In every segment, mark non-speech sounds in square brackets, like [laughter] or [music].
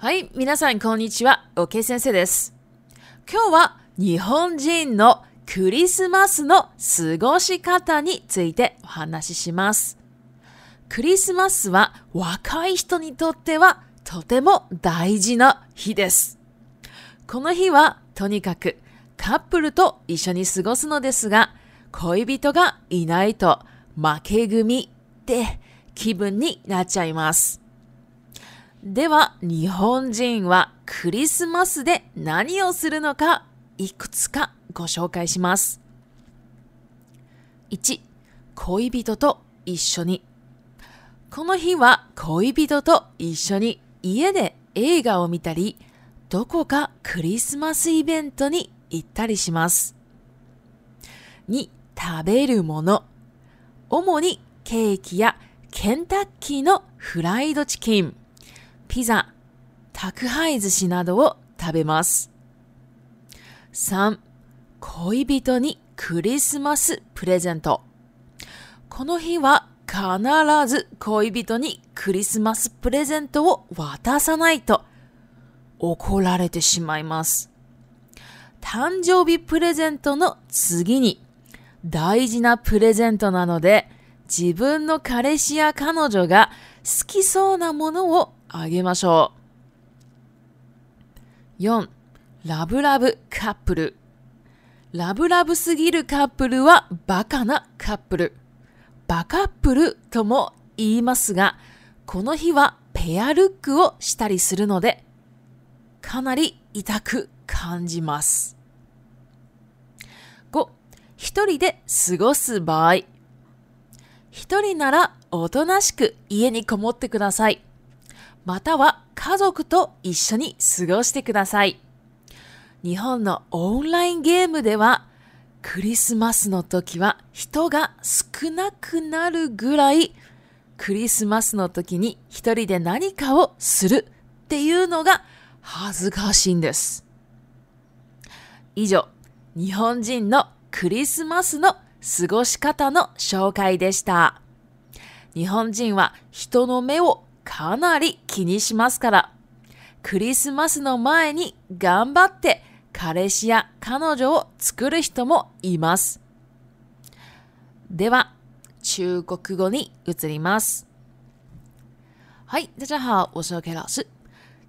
はい、皆さんこんにちは、オケ先生です。今日は日本人のクリスマスの過ごし方についてお話しします。クリスマスは若い人にとってはとても大事な日です。この日はとにかくカップルと一緒に過ごすのですが、恋人がいないと負け組って気分になっちゃいます。では、日本人はクリスマスで何をするのか、いくつかご紹介します。1、恋人と一緒に。この日は恋人と一緒に家で映画を見たり、どこかクリスマスイベントに行ったりします。2、食べるもの。主にケーキやケンタッキーのフライドチキン。ピザ、宅配寿司などを食べます。3、恋人にクリスマスプレゼント。この日は必ず恋人にクリスマスプレゼントを渡さないと怒られてしまいます。誕生日プレゼントの次に大事なプレゼントなので自分の彼氏や彼女が好きそうなものをあげましょう。4、ラブラブカップル。ラブラブすぎるカップルはバカなカップル。バカップルとも言いますが、この日はペアルックをしたりするので、かなり痛く感じます。5. 一人で過ごす場合。一人ならおとなしく家にこもってください。または家族と一緒に過ごしてください。日本のオンラインゲームではクリスマスの時は人が少なくなるぐらいクリスマスの時に一人で何かをするっていうのが恥ずかしいんです。以上、日本人のクリスマスの過ごし方の紹介でした。日本人は人の目をかなり気にしますから。クリスマスの前に頑張って彼氏や彼女を作る人もいます。では、中国語に移ります。はい、大家好，我是 OK 老师。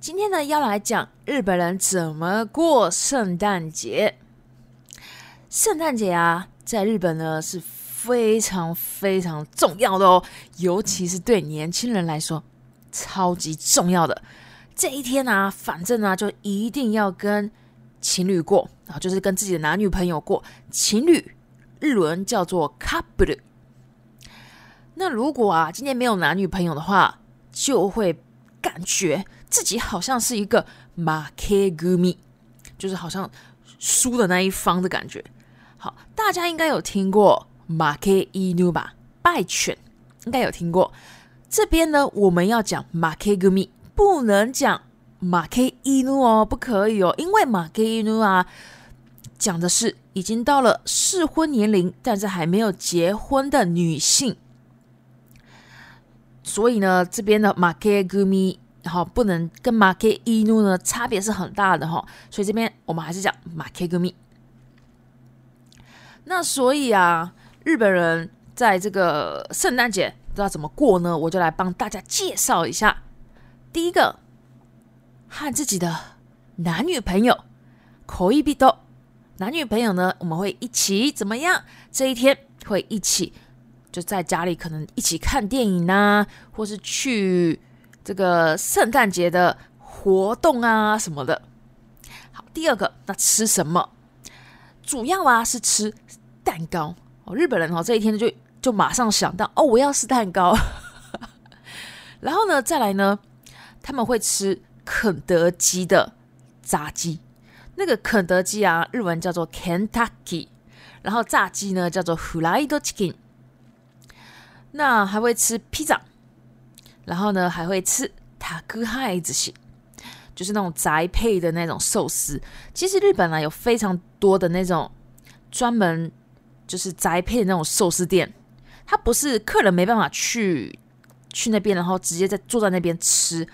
今天呢，要来讲日本人怎么过圣诞节。圣诞节啊，在日本呢是非常非常重要的哦，尤其是对年轻人来说。超级重要的这一天啊，反正呢就一定要跟情侣过，啊，就是跟自己的男女朋友过情侣日文叫做 couple。那如果啊今天没有男女朋友的话，就会感觉自己好像是一个 maekumi，就是好像输的那一方的感觉。好，大家应该有听过 m a e k i n u 吧，败拜犬，应该有听过。这边呢，我们要讲马 K 歌迷，不能讲马 K 伊奴哦，不可以哦，因为马 K 伊奴啊，讲的是已经到了适婚年龄，但是还没有结婚的女性。所以呢，这边的马 K 歌迷哈，不能跟马 K 伊奴呢差别是很大的哈。所以这边我们还是讲马 K 歌迷。那所以啊，日本人在这个圣诞节。不知道怎么过呢？我就来帮大家介绍一下。第一个，和自己的男女朋友，口一比兜，男女朋友呢，我们会一起怎么样？这一天会一起就在家里，可能一起看电影啊，或是去这个圣诞节的活动啊什么的。好，第二个，那吃什么？主要啊是吃蛋糕哦。日本人哦，这一天就。就马上想到哦，我要吃蛋糕。[laughs] 然后呢，再来呢，他们会吃肯德基的炸鸡。那个肯德基啊，日文叫做 Kentucky，然后炸鸡呢叫做 Hulaido Chicken。那还会吃披萨，然后呢，还会吃塔吉 h 子蟹，就是那种宅配的那种寿司。其实日本啊，有非常多的那种专门就是宅配的那种寿司店。他不是客人没办法去去那边，然后直接在坐在那边吃，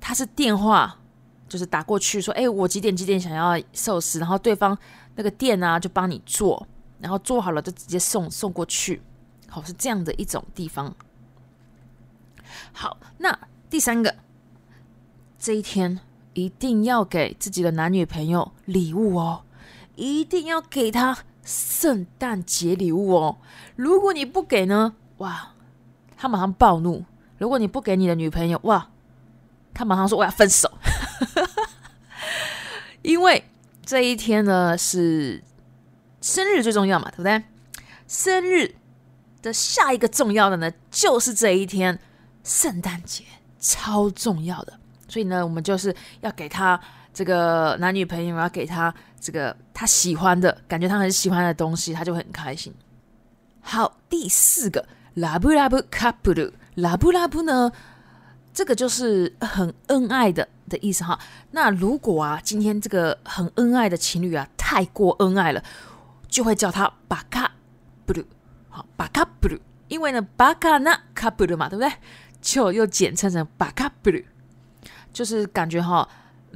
他是电话就是打过去说，哎，我几点几点想要寿司，然后对方那个店啊就帮你做，然后做好了就直接送送过去，好是这样的一种地方。好，那第三个，这一天一定要给自己的男女朋友礼物哦，一定要给他。圣诞节礼物哦，如果你不给呢，哇，他马上暴怒。如果你不给你的女朋友，哇，他马上说我要分手。[laughs] 因为这一天呢是生日最重要嘛，对不对？生日的下一个重要的呢就是这一天，圣诞节超重要的，所以呢，我们就是要给他。这个男女朋友要给他这个他喜欢的感觉，他很喜欢的东西，他就很开心。好，第四个拉布拉布卡布鲁，拉布拉布呢？这个就是很恩爱的的意思哈。那如果啊，今天这个很恩爱的情侣啊，太过恩爱了，就会叫他巴卡布鲁。好，巴卡布鲁，因为呢，巴卡那卡布鲁嘛，对不对？就又简称为巴卡布鲁，就是感觉哈。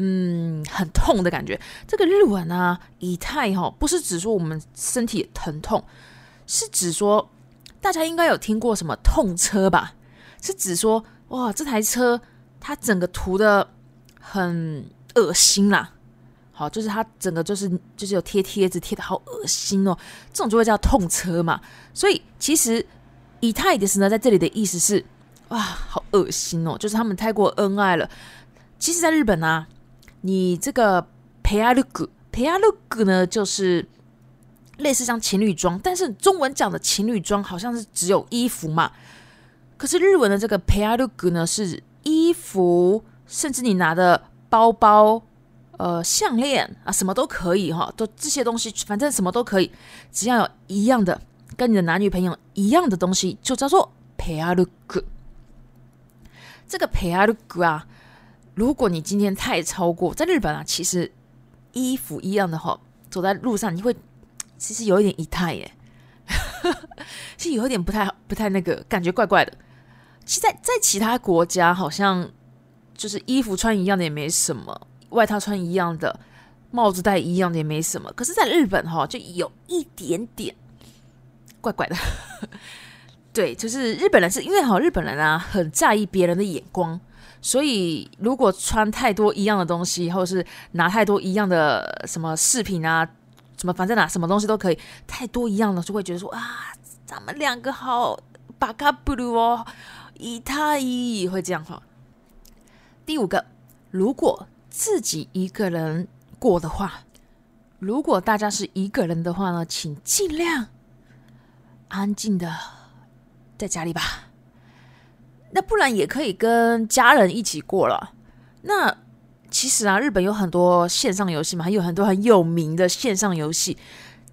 嗯，很痛的感觉。这个日文啊，以太哈不是指说我们身体疼痛，是指说大家应该有听过什么痛车吧？是指说哇，这台车它整个涂的很恶心啦。好，就是它整个就是就是有贴贴纸贴的好恶心哦，这种就会叫痛车嘛。所以其实以太的是呢，在这里的意思是哇，好恶心哦，就是他们太过恩爱了。其实，在日本啊。你这个 p a 鲁古 u g 鲁古 a u g 呢，就是类似像情侣装，但是中文讲的情侣装好像是只有衣服嘛。可是日文的这个 p a 鲁古 u g 呢，是衣服，甚至你拿的包包、呃项链啊，什么都可以哈，都这些东西，反正什么都可以，只要有一样的，跟你的男女朋友一样的东西，就叫做 p a 鲁古。u g 这个 p a 鲁古 u g 啊。如果你今天太超过，在日本啊，其实衣服一样的哈，走在路上你会其实有一点仪态耶，是 [laughs] 有一点不太不太那个，感觉怪怪的。其在在其他国家好像就是衣服穿一样的也没什么，外套穿一样的，帽子戴一样的也没什么。可是，在日本哈，就有一点点怪怪的。[laughs] 对，就是日本人是因为哈，日本人啊很在意别人的眼光。所以，如果穿太多一样的东西，或者是拿太多一样的什么饰品啊，什么反正拿什么东西都可以，太多一样的就会觉得说啊，咱们两个好巴卡布鲁哦，以太会这样哈。第五个，如果自己一个人过的话，如果大家是一个人的话呢，请尽量安静的在家里吧。那不然也可以跟家人一起过了。那其实啊，日本有很多线上游戏嘛，有很多很有名的线上游戏。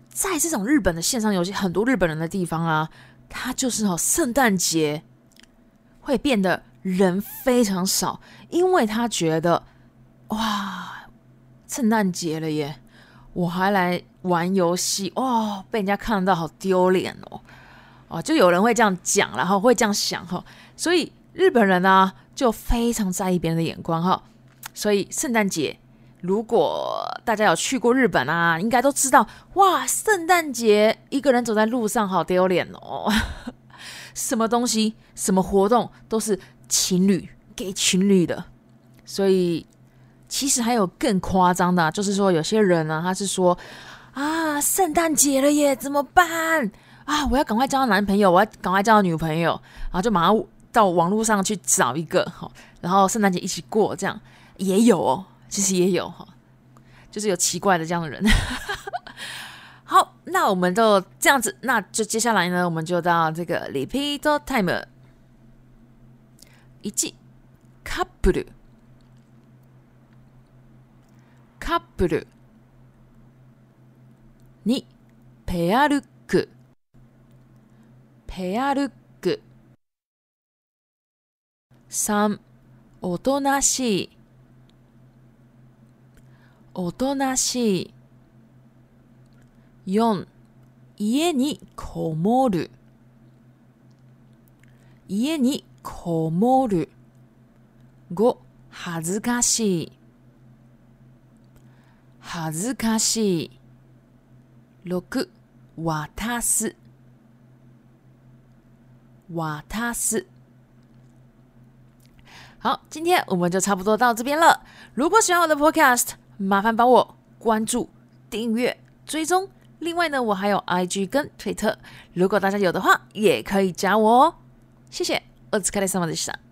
在这种日本的线上游戏，很多日本人的地方啊，他就是哦，圣诞节会变得人非常少，因为他觉得哇，圣诞节了耶，我还来玩游戏哦，被人家看到好丢脸哦。哦，就有人会这样讲，然后会这样想哈。所以日本人呢，就非常在意别人的眼光哈。所以圣诞节，如果大家有去过日本啊，应该都知道哇，圣诞节一个人走在路上好丢脸哦。什么东西、什么活动都是情侣给情侣的。所以其实还有更夸张的，就是说有些人呢，他是说啊，圣诞节了耶，怎么办啊？我要赶快交到男朋友，我要赶快交到女朋友，然后就马上。到网络上去找一个哈，然后圣诞节一起过，这样也有哦，其实也有哈，就是有奇怪的这样的人。[laughs] 好，那我们就这样子，那就接下来呢，我们就到这个 r e p e a t timer。一，couple，couple，二，pearl，pearl。3おとなしいおとなしい4家にこもる家にこもる5恥ずかしい恥ずかしい6渡す渡す好，今天我们就差不多到这边了。如果喜欢我的 Podcast，麻烦帮我关注、订阅、追踪。另外呢，我还有 IG 跟推特，如果大家有的话，也可以加我。哦。谢谢 o t s u k a r